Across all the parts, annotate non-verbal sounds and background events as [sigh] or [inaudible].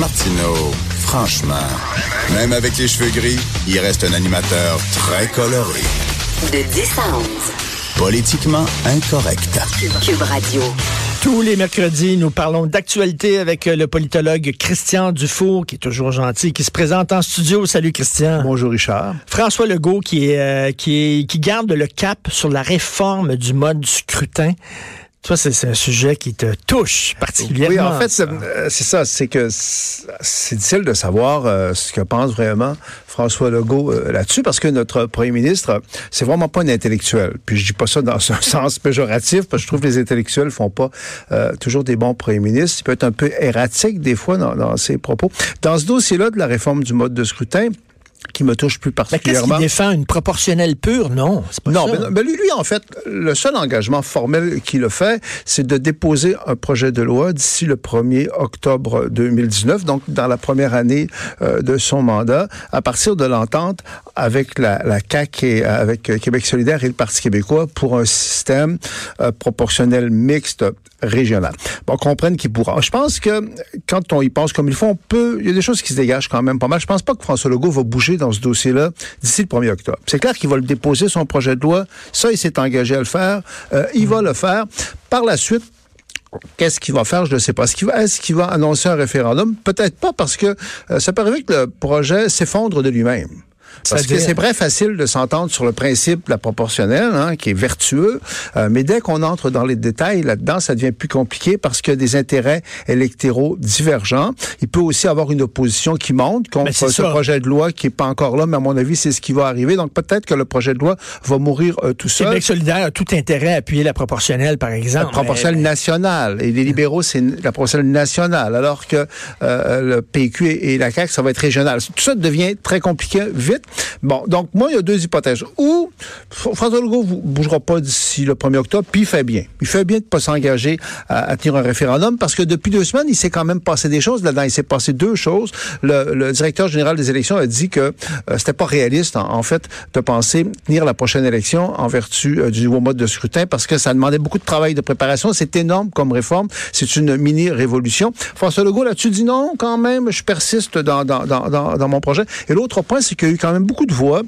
Martineau, franchement, même avec les cheveux gris, il reste un animateur très coloré. De 10 à 11. Politiquement incorrect. Cube Radio. Tous les mercredis, nous parlons d'actualité avec euh, le politologue Christian Dufour, qui est toujours gentil, qui se présente en studio. Salut Christian. Bonjour Richard. François Legault, qui, est, euh, qui, est, qui garde le cap sur la réforme du mode scrutin. Toi, c'est un sujet qui te touche particulièrement. Oui, en fait, c'est ça. C'est que c'est difficile de savoir euh, ce que pense vraiment François Legault euh, là-dessus, parce que notre premier ministre, c'est vraiment pas un intellectuel. Puis je dis pas ça dans [laughs] un sens péjoratif, parce que je trouve que les intellectuels font pas euh, toujours des bons premiers ministres. Il peut être un peu erratique des fois dans, dans ses propos. Dans ce dossier-là de la réforme du mode de scrutin, qui me touche plus particulièrement. Mais qu'est-ce qu'il défend une proportionnelle pure? Non, c'est pas non, ça. Mais, lui, lui, en fait, le seul engagement formel qu'il a fait, c'est de déposer un projet de loi d'ici le 1er octobre 2019, donc dans la première année euh, de son mandat, à partir de l'entente avec la, la CAQ et avec Québec solidaire et le Parti québécois pour un système euh, proportionnel mixte régional. Bon, comprenne qu'il pourra. Je pense que quand on y pense comme il faut, on peut. Il y a des choses qui se dégagent quand même pas mal. Je pense pas que François Legault va bouger dans ce dossier-là d'ici le 1er octobre. C'est clair qu'il va le déposer son projet de loi. Ça, il s'est engagé à le faire. Euh, il va le faire. Par la suite, Qu'est-ce qu'il va faire? Je ne sais pas. Est-ce qu'il va, est qu'il va annoncer un référendum? Peut-être pas parce que euh, ça peut arriver que le projet s'effondre de lui-même. Parce que c'est très facile de s'entendre sur le principe de la proportionnelle, hein, qui est vertueux, euh, mais dès qu'on entre dans les détails là-dedans, ça devient plus compliqué parce qu'il y a des intérêts électoraux divergents. Il peut aussi avoir une opposition qui monte contre ce projet de loi qui est pas encore là, mais à mon avis, c'est ce qui va arriver. Donc peut-être que le projet de loi va mourir euh, tout seul. Québec solidaire a tout intérêt à appuyer la proportionnelle, par exemple. La proportionnelle nationale. Et les libéraux, c'est la proportionnelle nationale, alors que euh, le PQ et, et la CAQ, ça va être régional. Tout ça devient très compliqué vite. Bon, donc moi, il y a deux hypothèses. Ou François Legault ne bougera pas d'ici le 1er octobre, puis il fait bien. Il fait bien de ne pas s'engager à, tenir un référendum parce que depuis deux semaines, il s'est quand même passé des choses là-dedans. Il s'est passé deux choses. Le, directeur général des élections a dit que euh, c'était pas réaliste, en, fait, de penser tenir la prochaine élection en vertu euh, du nouveau mode de scrutin parce que ça demandait beaucoup de travail de préparation. C'est énorme comme réforme. C'est une mini-révolution. François Legault là-dessus dit non, quand même, je persiste dans, mon projet. Et l'autre point, c'est qu'il y a eu quand même beaucoup de voix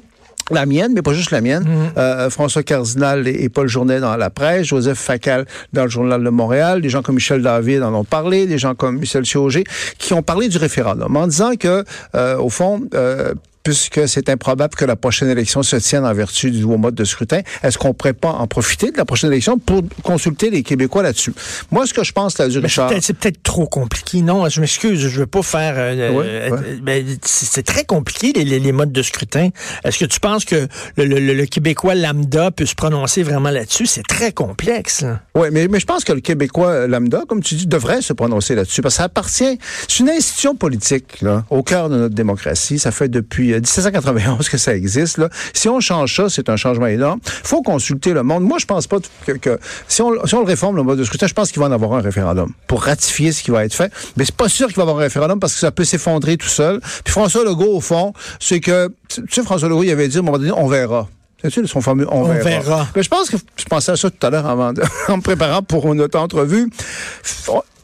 la mienne, mais pas juste la mienne. Mhm. Euh, François Cardinal et, Paul Journet dans la presse, Joseph Facal dans le Journal de Montréal, des gens comme Michel David en ont parlé, des gens comme Michel Chiauger, qui ont parlé du référendum en disant que, euh, au fond, euh, puisque c'est improbable que la prochaine élection se tienne en vertu du nouveau mode de scrutin, est-ce qu'on pourrait pas en profiter de la prochaine élection pour consulter les Québécois là-dessus? Moi, ce que je pense, là, du Richard... C'est peut-être trop compliqué. Non, je m'excuse, je veux pas faire... Euh, euh, c'est très compliqué, les, modes de scrutin. Est-ce que tu penses que le, Québécois lambda peut se prononcer vraiment là-dessus? C'est très complexe. Oui, mais, mais je pense que le Québécois lambda, comme tu dis, devrait se prononcer là-dessus, parce que ça appartient... C'est une institution politique, là, au cœur de notre démocratie. Ça fait depuis 1791 que ça existe. Là. Si on change ça, c'est un changement énorme. Il faut consulter le monde. Moi, je pense pas que, si, on, si on le réforme, le mode de scrutin, je pense qu'il va en avoir un référendum pour ratifier ce qui va être fait. Mais c'est pas sûr qu'il va y avoir un référendum parce que ça peut s'effondrer tout seul. Puis François Legault, au fond, c'est que, tu sais, François Legault, il avait dit, à un moment donné, on verra. C'est son fameux on, verra. Mais je pense que je pensais à ça tout à l'heure en [laughs] me préparant pour notre entrevue.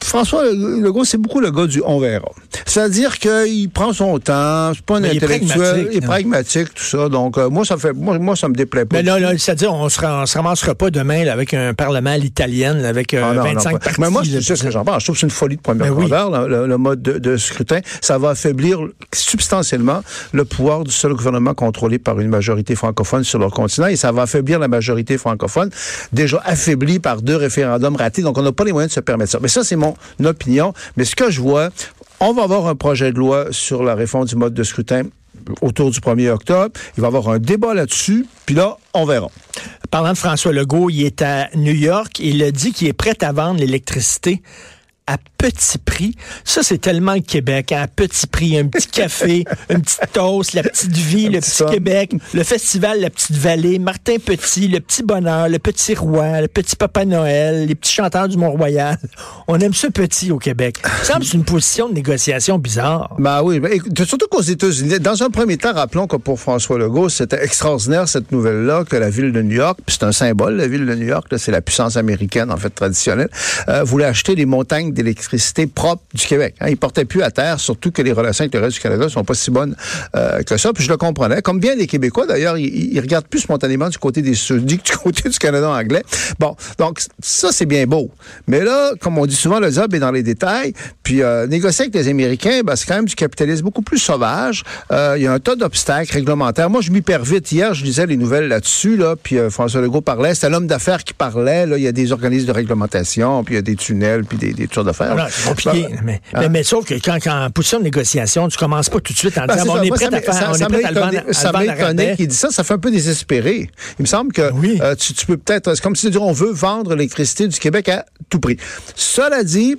François Legault, c'est beaucoup le gars du on verra. C'est-à-dire qu'il prend son temps, c'est pas un intellectuel, il est pragmatique, tout ça. Donc, euh, moi, ça fait, moi, moi, ça me déplaît pas. Mais là, là c'est-à-dire, on se, on se ramassera pas demain avec un parlement à l'italienne, avec 25 euh, ah partis. Mais moi, je sais ce que j'en pense. Je trouve que c'est une folie de première grandeur, le, mode de, scrutin. Ça va affaiblir substantiellement le pouvoir du seul gouvernement contrôlé par une majorité francophone sur leur continent et ça va affaiblir la majorité francophone, déjà affaiblie par deux référendums ratés. Donc, on n'a pas les moyens de se permettre ça. Mais ça, c'est mon opinion. Mais ce que je vois, on va avoir un projet de loi sur la réforme du mode de scrutin autour du 1er octobre. Il va y avoir un débat là-dessus, puis là, on verra. Parlant de François Legault, il est à New York. Il a dit qu'il est prêt à vendre l'électricité à petit prix. Ça, c'est tellement le Québec, à petit prix. Un petit café, [laughs] une petite toast, la petite vie, le petit Québec, le festival La Petite Vallée, Martin Petit, le petit bonheur, le petit roi, le petit Papa Noël, les petits chanteurs du Mont-Royal. On aime ce petit au Québec. Ça semble c'est une position de négociation bizarre. Ben oui, ben, surtout qu'aux États-Unis, dans un premier temps, rappelons que pour François Legault, c'était extraordinaire cette nouvelle-là que la ville de New York, puis c'est un symbole, la ville de New York, c'est la puissance américaine en fait traditionnelle, euh, voulait acheter les montagnes d'électricité propre du Québec. Hein. Il portait plus à terre, surtout que les relations avec le reste du Canada sont pas si bonnes euh, que ça. Puis je le comprenais. Comme bien les Québécois, d'ailleurs, ils, regardent plus spontanément du côté des Sudis que du [laughs] côté du Canada anglais. Bon, donc ça, c'est bien beau. Mais là, comme on dit souvent, le job est dans les détails. Puis euh, négocier avec les Américains, ben, c'est quand même du capitalisme beaucoup plus sauvage. Euh, il y a un tas d'obstacles réglementaires. Moi, je m'y perds vite. Hier, je lisais les nouvelles là-dessus, là, puis euh, François Legault parlait. C'était l'homme d'affaires qui parlait. Là, il y a des organismes de réglementation, puis il y a des tunnels, puis des, des tours d'affaires. Voilà, c'est compliqué. Ben, mais, hein? mais, mais sauf que quand, quand on pousse ça en négociation, tu commences pas tout de suite en Ben, disant ça. on est Moi, prêt ça à faire, ça- on ça est prêt étonné- à ça m'a étonné qu'il dit ça. Ça fait un peu désespéré. Il me semble que Oui. euh, tu, tu peux peut-être... C'est comme si tu dis, on veut vendre l'électricité du Québec à tout prix. Cela dit...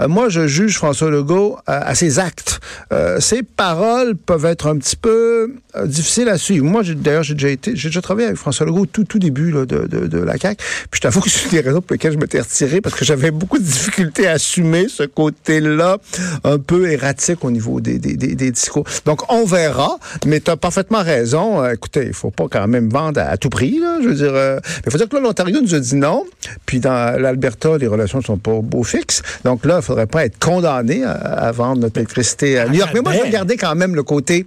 euh, moi, je juge François Legault à, à ses actes. Euh, ses paroles peuvent être un petit peu euh, difficiles à suivre. Moi, j'ai- d'ailleurs, j'ai déjà été, j'ai déjà travaillé avec François Legault au tout, tout début là, de, de, de la CAQ. Puis je t'avoue que [laughs] c'est une des raisons pour lesquelles je m'étais retiré parce que j'avais beaucoup de difficultés à assumer ce côté-là un peu erratique au niveau des, des, des, des discours. Donc, on verra, mais tu as parfaitement raison. Euh, écoutez, il faut pas quand même vendre à, à tout prix. Là, je veux dire, euh, mais il faut dire que là, l'Ontario nous a dit non. Puis dans l'Alberta, les relations ne sont pas beau fixes. Donc là, il faudrait pas être condamné à, à vendre notre électricité à New York. Mais moi, je garder quand même le côté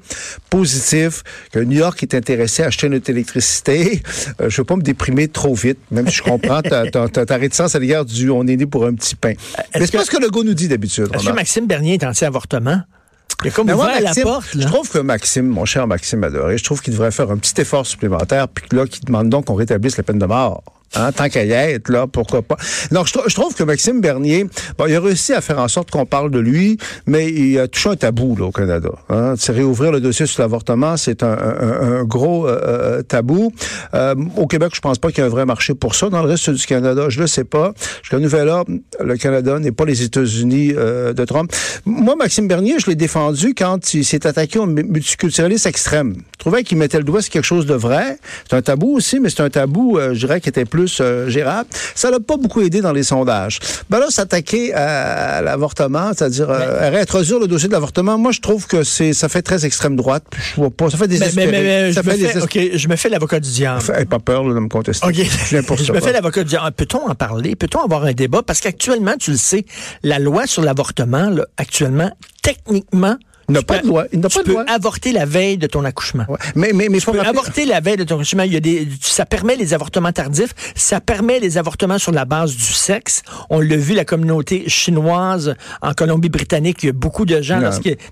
positif que New York est intéressé à acheter notre électricité. Euh, je veux pas me déprimer trop vite, même si je comprends ta, ta, ta- ta réticence à l'égard du on est né pour un petit pain. Mais c'est que- pas ce que le gars nous dit d'habitude. Est-ce que. Maxime Bernier est anti-avortement? Il a comme Mais moi, Maxime, la porte. je trouve que Maxime, mon cher Maxime adoré, je trouve qu'il devrait faire un petit effort supplémentaire, puis là, qu'il demande donc qu'on rétablisse la peine de mort. Hein, tant qu'à y être, là, pourquoi pas. Donc, je, trou- je trouve que Maxime Bernier, bon, il a réussi à faire en sorte qu'on parle de lui, mais il a touché un tabou, là, au Canada. Hein. C'est réouvrir le dossier sur l'avortement, c'est un, gros euh, euh, tabou. Euh, au Québec, je pense pas qu'il y ait un vrai marché pour ça. Dans le reste du Canada, je le sais pas. Jusqu'à nouvel ordre, le Canada n'est pas les États-Unis de Trump. Moi, Maxime Bernier, je l'ai défendu quand il s'est attaqué au mu- multiculturalisme extrême. Je trouvais qu'il mettait le doigt sur quelque chose de vrai. C'est un tabou aussi, mais c'est un tabou, je dirais, qui était plus euh, gérable. Ça l'a pas beaucoup aidé dans les sondages. Ben là, s'attaquer à, à l'avortement, c'est-à-dire euh, réintroduire le dossier de l'avortement, moi, je trouve que c'est ça fait très extrême droite. Je vois pas, ça fait Mais, désespérer. mais, mais, ça je, me fait fais, désespérer. OK, je me fais l'avocat du diable. Hey, pas peur là, de me contester. OK. Je viens pour [laughs] je ça. me fais l'avocat du diable. Peut-on en parler? Peut-on avoir un débat? Parce qu'actuellement, tu le sais, la loi sur l'avortement, là, actuellement, techniquement, Il n'a tu pas peux- de loi. Il n'a tu pas de peux loi. avorter la veille de ton accouchement. Ouais. Mais, mais, mais Tu peux avorter la veille de ton accouchement. Il y a des, ça permet les avortements tardifs. Ça permet les avortements sur la base du sexe. On l'a vu, la communauté chinoise en Colombie-Britannique, il y a beaucoup de gens,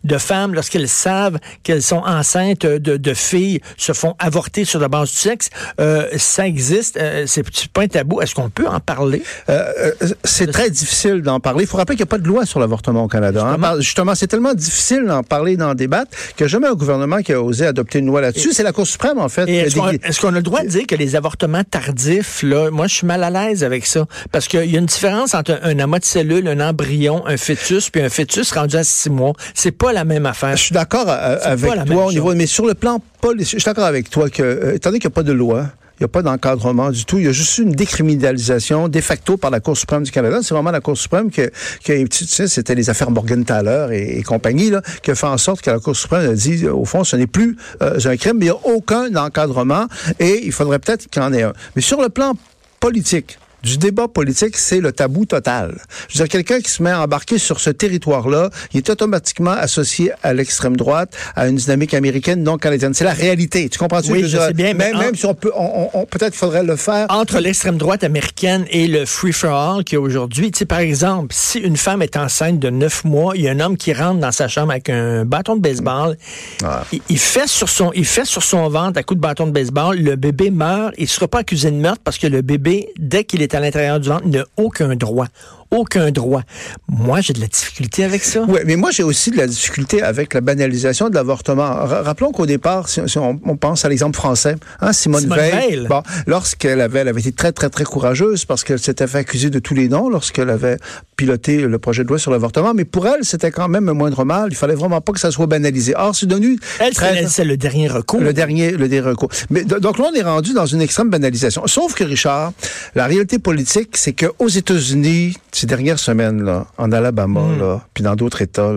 de femmes, lorsqu'elles savent qu'elles sont enceintes de, de filles, se font avorter sur la base du sexe. Euh, ça existe. Euh, c'est pas un tabou. Est-ce qu'on peut en parler? Euh, euh, c'est très difficile d'en parler. Il faut rappeler qu'il n'y a pas de loi sur l'avortement au Canada. hein. Justement, c'est tellement difficile d'en parler, d'en débattre, qu'il n'y a jamais un gouvernement qui a osé adopter une loi là-dessus. C'est la Cour suprême, en fait. Est-ce qu'on dé- est-ce qu'on a le droit de dire que les avortements tardifs, là, moi, je suis mal à l'aise avec ça. Parce qu'il y a une différence entre un, un amas de cellules, un embryon, un fœtus, puis un fœtus rendu à six mois. C'est pas la même affaire. Je suis d'accord euh, avec toi au niveau, mais sur le plan politique, je suis d'accord avec toi que, euh, étant donné qu'il n'y a pas de loi, il n'y a pas d'encadrement du tout. Il y a juste une décriminalisation de facto par la Cour suprême du Canada. C'est vraiment la Cour suprême que, que tu sais, c'était les affaires Morgenthaler et, et compagnie, qui a fait en sorte que la Cour suprême a dit, euh, au fond, ce n'est plus euh, un crime, mais il n'y a aucun encadrement et il faudrait peut-être qu'il y en ait un. Mais sur le plan politique, du débat politique, c'est le tabou total. Je veux dire, quelqu'un qui se met à embarquer sur ce territoire-là, il est automatiquement associé à l'extrême droite, à une dynamique américaine non canadienne. C'est la réalité. Tu comprends-tu? Oui, je dire, sais bien, mais Même, en- même si on peut, on, on- on- peut-être qu'il faudrait le faire. Entre l'extrême droite américaine et le free-for-all qu'il y a aujourd'hui, tu sais, par exemple, si une femme est enceinte de neuf mois, il y a un homme qui rentre dans sa chambre avec un bâton de baseball, Ah. il, il fait sur son, il fait sur son ventre à coup de bâton de baseball, le bébé meurt, il ne sera pas accusé de meurtre parce que le bébé, dès qu'il est à l'intérieur du ventre, n'a aucun droit. Aucun droit. Moi, j'ai de la difficulté avec ça. Oui, mais moi, j'ai aussi de la difficulté avec la banalisation de l'avortement. Ra- Rappelons qu'au départ, si, si on, on pense à l'exemple français, hein, Simone, Simone Veil, Veil. bon, lorsqu'elle avait, elle avait été très, très, très courageuse parce qu'elle s'était fait accuser de tous les noms lorsqu'elle avait piloté le projet de loi sur l'avortement, mais pour elle, c'était quand même un moindre mal. Il fallait vraiment pas que ça soit banalisé. Or, c'est devenu Elle, très- c'est- le dernier recours. le dernier, le dernier recours. Mais do- donc là, on est rendu dans une extrême banalisation. Sauf que Richard, la réalité politique, c'est que aux États-Unis, ces dernières semaines, là, en Alabama, Hmm. là, puis dans d'autres États,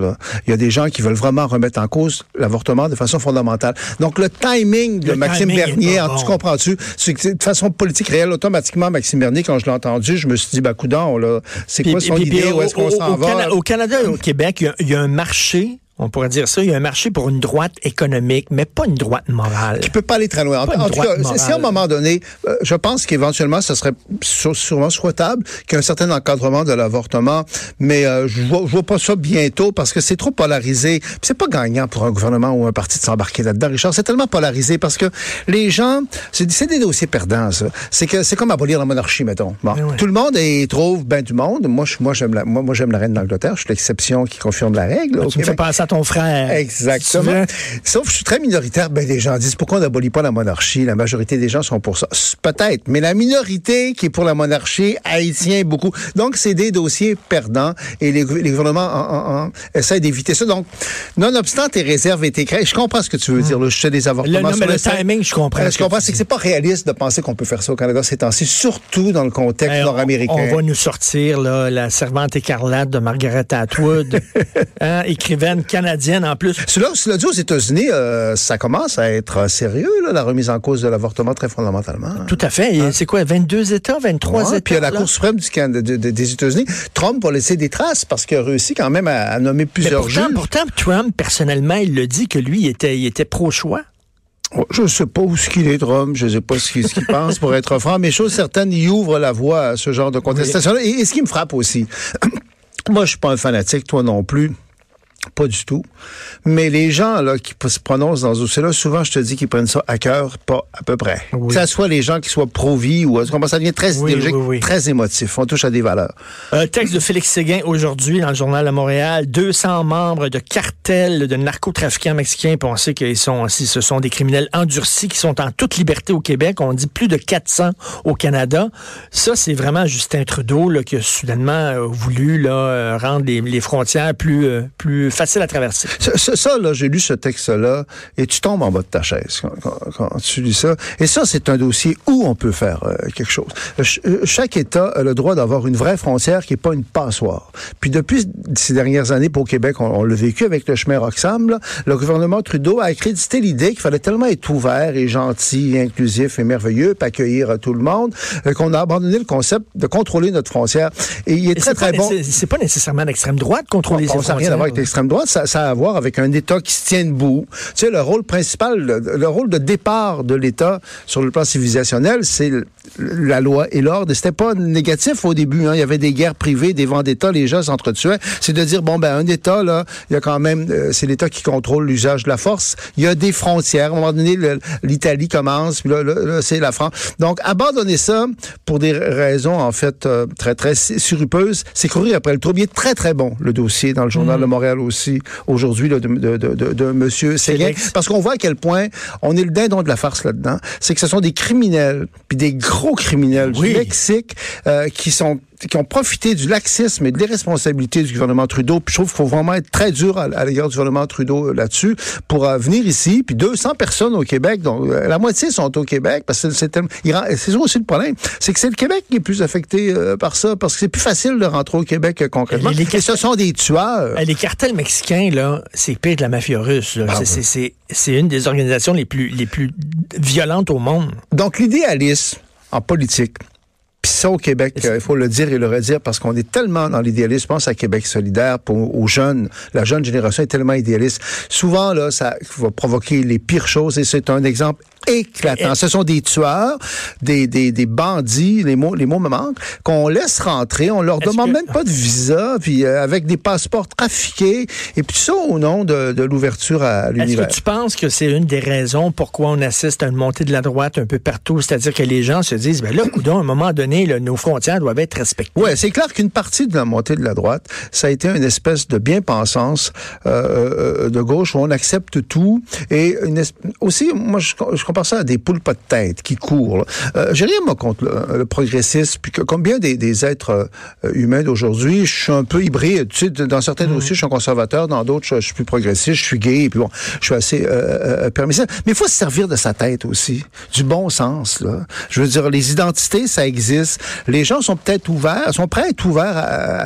il y a des gens qui veulent vraiment remettre en cause l'avortement de façon fondamentale. Donc, le timing de Le Maxime timing Bernier, bon. tu comprends-tu? De façon politique réelle, automatiquement, Maxime Bernier, quand je l'ai entendu, je me suis dit, bah, coudon, là, c'est quoi son puis- idée? Où est-ce qu'on s'en va? Cana- au Canada et au Québec, il y a- il y, a un marché, on pourrait dire ça, il y a un marché pour une droite économique, mais pas une droite morale. qui peut pas aller très loin. En, Pas une en tout cas, si à un moment donné, euh, je pense qu'éventuellement, ce serait sûrement souhaitable qu'il y ait un certain encadrement de l'avortement, mais euh, je vois, je vois pas ça bientôt parce que c'est trop polarisé. C'est pas gagnant pour un gouvernement ou un parti de s'embarquer là-dedans, Richard. C'est tellement polarisé parce que les gens, c'est des dossiers perdants. ça. C'est que c'est comme abolir la monarchie, mettons. Bon, ouais. tout le monde y trouve ben du monde. Moi, je, moi j'aime la, moi, moi j'aime la reine d'Angleterre. Je suis l'exception qui confirme la règle. au Tu me fais Québec. penser à ton frère. Exactement. Sauf que je suis très minoritaire. Ben, les gens disent pourquoi on n'abolit pas la monarchie? La majorité des gens sont pour ça. Peut-être. Mais la minorité qui est pour la monarchie, tient beaucoup. Donc, c'est des dossiers perdants et les, les gouvernements en- en- en essaient d'éviter ça. Donc, nonobstant tes réserves et tes craintes, je comprends ce que tu veux dire. Là, je sais des avortements. Le- non, mais le timing, je comprends Euh, ce Je que comprends, tu c'est que c'est pas réaliste de penser qu'on peut faire ça au Canada ces temps-ci, surtout dans le contexte Hey, on- nord-américain. On va nous sortir là, la servante écarlate de Margaret Atwood, [laughs] hein, écrivaine canadienne en plus. Cela, cela dit, aux États-Unis, euh, ça commence à être euh, sérieux, là, la remise en cause de l'avortement très fondamentalement. hein. Tout à fait. Et C'est quoi, 22 États, 23 Ouais, États? puis il y a la là? Cour suprême du Can- de- de- des États-Unis. Trump va laisser des traces parce qu'il a réussi quand même à, à nommer plusieurs pourtant, juges. pourtant, Trump, personnellement, il le dit que lui, il était, il était pro-choix. Oh, Je sais pas où ce qu'il est, Trump. Je sais pas ce qu'il pense, pour être franc. Mais chose certaine, il ouvre la voie à ce genre de contestation-là. Et, et ce qui me frappe aussi, [clears throat] moi, je suis pas un fanatique, toi non plus. Pas du tout. Mais les gens là qui se prononcent dans ce dossier-là, souvent, je te dis qu'ils prennent ça à cœur, pas à peu près. Oui. Que ça soit les gens qui soient pro-vie ou ça devient très Oui, idéologique, oui, très émotif. On touche à des valeurs. Un texte de Félix Séguin aujourd'hui dans le journal de Montréal. 200 membres de cartels de narcotrafiquants mexicains. Sait qu'ils sont aussi, ce sont des criminels endurcis qui sont en toute liberté au Québec. On dit plus de 400 au Canada. Ça, c'est vraiment Justin Trudeau là, qui a soudainement euh, voulu là, euh, rendre les, les frontières plus, euh, plus faciles à traverser. Ça, ça, ça, là, j'ai lu ce texte-là et tu tombes en bas de ta chaise quand, quand- quand tu lis ça. Et ça, c'est un dossier où on peut faire euh, quelque chose. Ch- euh, chaque État a le droit d'avoir une vraie frontière qui n'est pas une passoire. Puis depuis ces dernières années, pour Québec, on, on l'a vécu avec le chemin Roxham, là, le gouvernement Trudeau a accrédité l'idée qu'il fallait tellement être ouvert et gentil, et inclusif et merveilleux, puis accueillir euh, tout le monde, euh, qu'on a abandonné le concept de contrôler notre frontière. Et il est Et très, très bon. c'est pas nécessairement l'extrême droite contrôler Ça ses n'a rien frontières. à voir avec l'extrême droite, ça, ça a à voir avec un État qui se tient debout. Tu sais, le rôle principal, le, le rôle de départ de l'État sur le plan civilisationnel, c'est la loi et l'ordre. C'était pas négatif au début. Hein. Il y avait des guerres privées, des vendettas, les gens s'entretuaient. C'est de dire, bon, ben, un État, là, il y a quand même, euh, c'est l'État qui contrôle l'usage de la force. Il y a des frontières. À un moment donné, l'Italie commence, puis là, là, là, c'est la France. Donc, abandonner ça pour des raisons, en fait, euh, très, très surupeuses, c'est courir après le trouble. Il est très, très bon, le dossier, dans le Journal de Montréal aussi, aujourd'hui, de, de, de, de, de Monsieur Séguin. Parce qu'on voit à quel point on est le dindon de la farce là-dedans. C'est que ce sont des criminels, puis des gros criminels Oui. du Mexique euh, qui sont qui ont profité du laxisme et de l'irresponsabilité du gouvernement Trudeau. Puis je trouve qu'il faut vraiment être très dur à, à l'égard du gouvernement Trudeau euh, là-dessus pour euh, venir ici. Puis 200 personnes au Québec, donc euh, la moitié sont au Québec parce que c'est c'est ça aussi le problème, c'est que c'est le Québec qui est plus affecté euh, par ça parce que c'est plus facile de rentrer au Québec concrètement. Les- les Et ce sont des tueurs. Euh, Les cartels mexicains, là, c'est pire que la mafia russe. là. C'est- c'est- C'est c'est une des organisations les plus, les plus violentes au monde. Donc, l'idéalisme en politique, ça au Québec, euh, il faut le dire et le redire, parce qu'on est tellement dans l'idéalisme. Je pense à Québec solidaire, pour, aux jeunes. La jeune génération est tellement idéaliste. Souvent, là, ça va provoquer les pires choses, et c'est un exemple éclatant. Ce sont des tueurs, des, des, des bandits, les mots, les mots me manquent, qu'on laisse rentrer, on leur Est-ce demande que- même pas de visa, puis euh, avec des passeports trafiqués, et puis ça au nom de, de l'ouverture à Est-ce l'univers. que tu penses que c'est une des raisons pourquoi on assiste à une montée de la droite un peu partout? C'est-à-dire que les gens se disent, ben là, coudon, à un moment donné, là, nos frontières doivent être respectées. Ouais, c'est clair qu'une partie de la montée de la droite, ça a été une espèce de bien-pensance euh, euh, de gauche où on accepte tout et une aussi, moi je, je compare ça à des poules pas de tête qui courent. Euh, J'ai rien moi contre le, le progressisme, puis que, comme bien des, des êtres euh, humains d'aujourd'hui, je suis un peu hybride. Tu sais, dans certains Mm. dossiers, je suis un conservateur, dans d'autres, je, je suis plus progressiste, je suis gay, puis bon, je suis assez euh, euh, permissif. Mais il faut se servir de sa tête aussi, du bon sens. Là. Je veux dire, les identités, ça existe. Les gens sont peut-être ouverts, sont prêts à être ouverts à,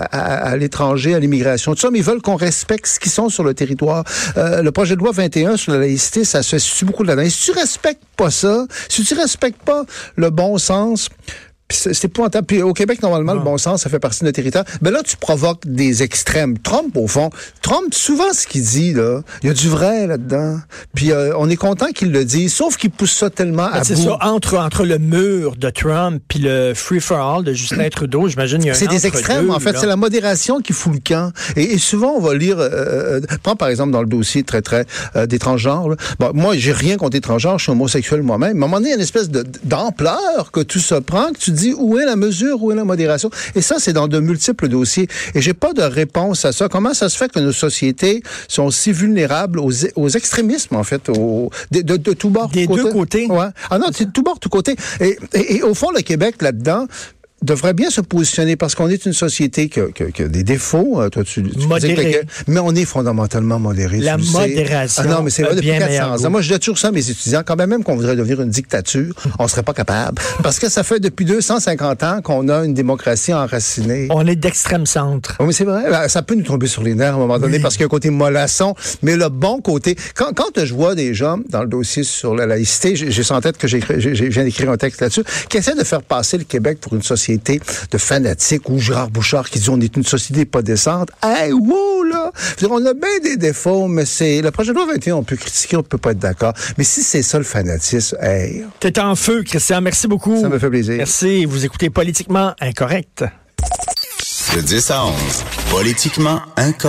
à- à l'étranger, à l'immigration, tout ça, mais ils veulent qu'on respecte ce qu'ils sont sur le territoire. Euh, le projet de loi 21 sur la laïcité, ça se situe beaucoup là-dedans. Si tu respectes pas ça, si tu respectes pas le bon sens, c'est épouvantable. Puis au Québec, normalement, le bon sens, ça fait partie de notre territoire. Ben là, tu provoques des extrêmes. Trump, au fond, Trump, souvent, ce qu'il dit, là, il y a du vrai là-dedans. Puis euh, on est content qu'il le dise, sauf qu'il pousse ça tellement à Ben, C'est bout. ça, entre, entre le mur de Trump puis le free-for-all de Justin Trudeau, j'imagine il y a un C'est des extrêmes, en fait. C'est la modération qui fout le camp. Et, et souvent, on va lire... Euh, euh, prends par exemple dans le dossier très, très euh, des transgenres. là. Bon, moi, j'ai rien contre les transgenres. Je suis homosexuel moi-même. Mais à un moment donné, il y a une espèce d'ampleur que tout ça prend, que tu dis où est la mesure, où est la modération. Et ça, c'est dans de multiples dossiers. Et j'ai pas de réponse à ça. Comment ça se fait que nos sociétés sont si vulnérables aux, aux extrémismes, en fait, aux, de, de, de tous bords, Des tous deux côtés. Ouais. Ah non, c'est de tout bord, tout côté. Et, et, et au fond, le Québec, là-dedans, devrait bien se positionner parce qu'on est une société qui a, qui a- qui a des défauts. Euh, Toi, tu, tu disais Modéré. que- mais on est fondamentalement modéré. La modération Ah non, mais c'est vrai depuis bien 400 meilleur ans. Moi, je dis toujours ça à mes étudiants. Quand même, même qu'on voudrait devenir une dictature, [laughs] on serait pas capable. Parce que ça fait depuis 250 ans qu'on a une démocratie enracinée. On est d'extrême centre. Oui, mais c'est vrai. Ça peut nous tomber sur les nerfs à un moment donné parce qu'il y a un côté mollasson. Mais le bon côté, quand, quand je vois des gens dans le dossier sur la laïcité, j'ai en tête que j'ai je viens d'écrire un texte là-dessus, qui essaie de faire passer le Québec pour une société de fanatiques ou Gérard Bouchard qui dit on est une société pas décente. Hey, wow, là! Je veux dire, on a bien des défauts, mais c'est, le projet de loi 21, on peut critiquer, on peut pas être d'accord. Mais si c'est ça le fanatisme, hey, T'es en feu, Christian. Merci beaucoup. ça me fait plaisir. Merci. Vous écoutez Politiquement Incorrect. De 10 à 11, politiquement incorrect.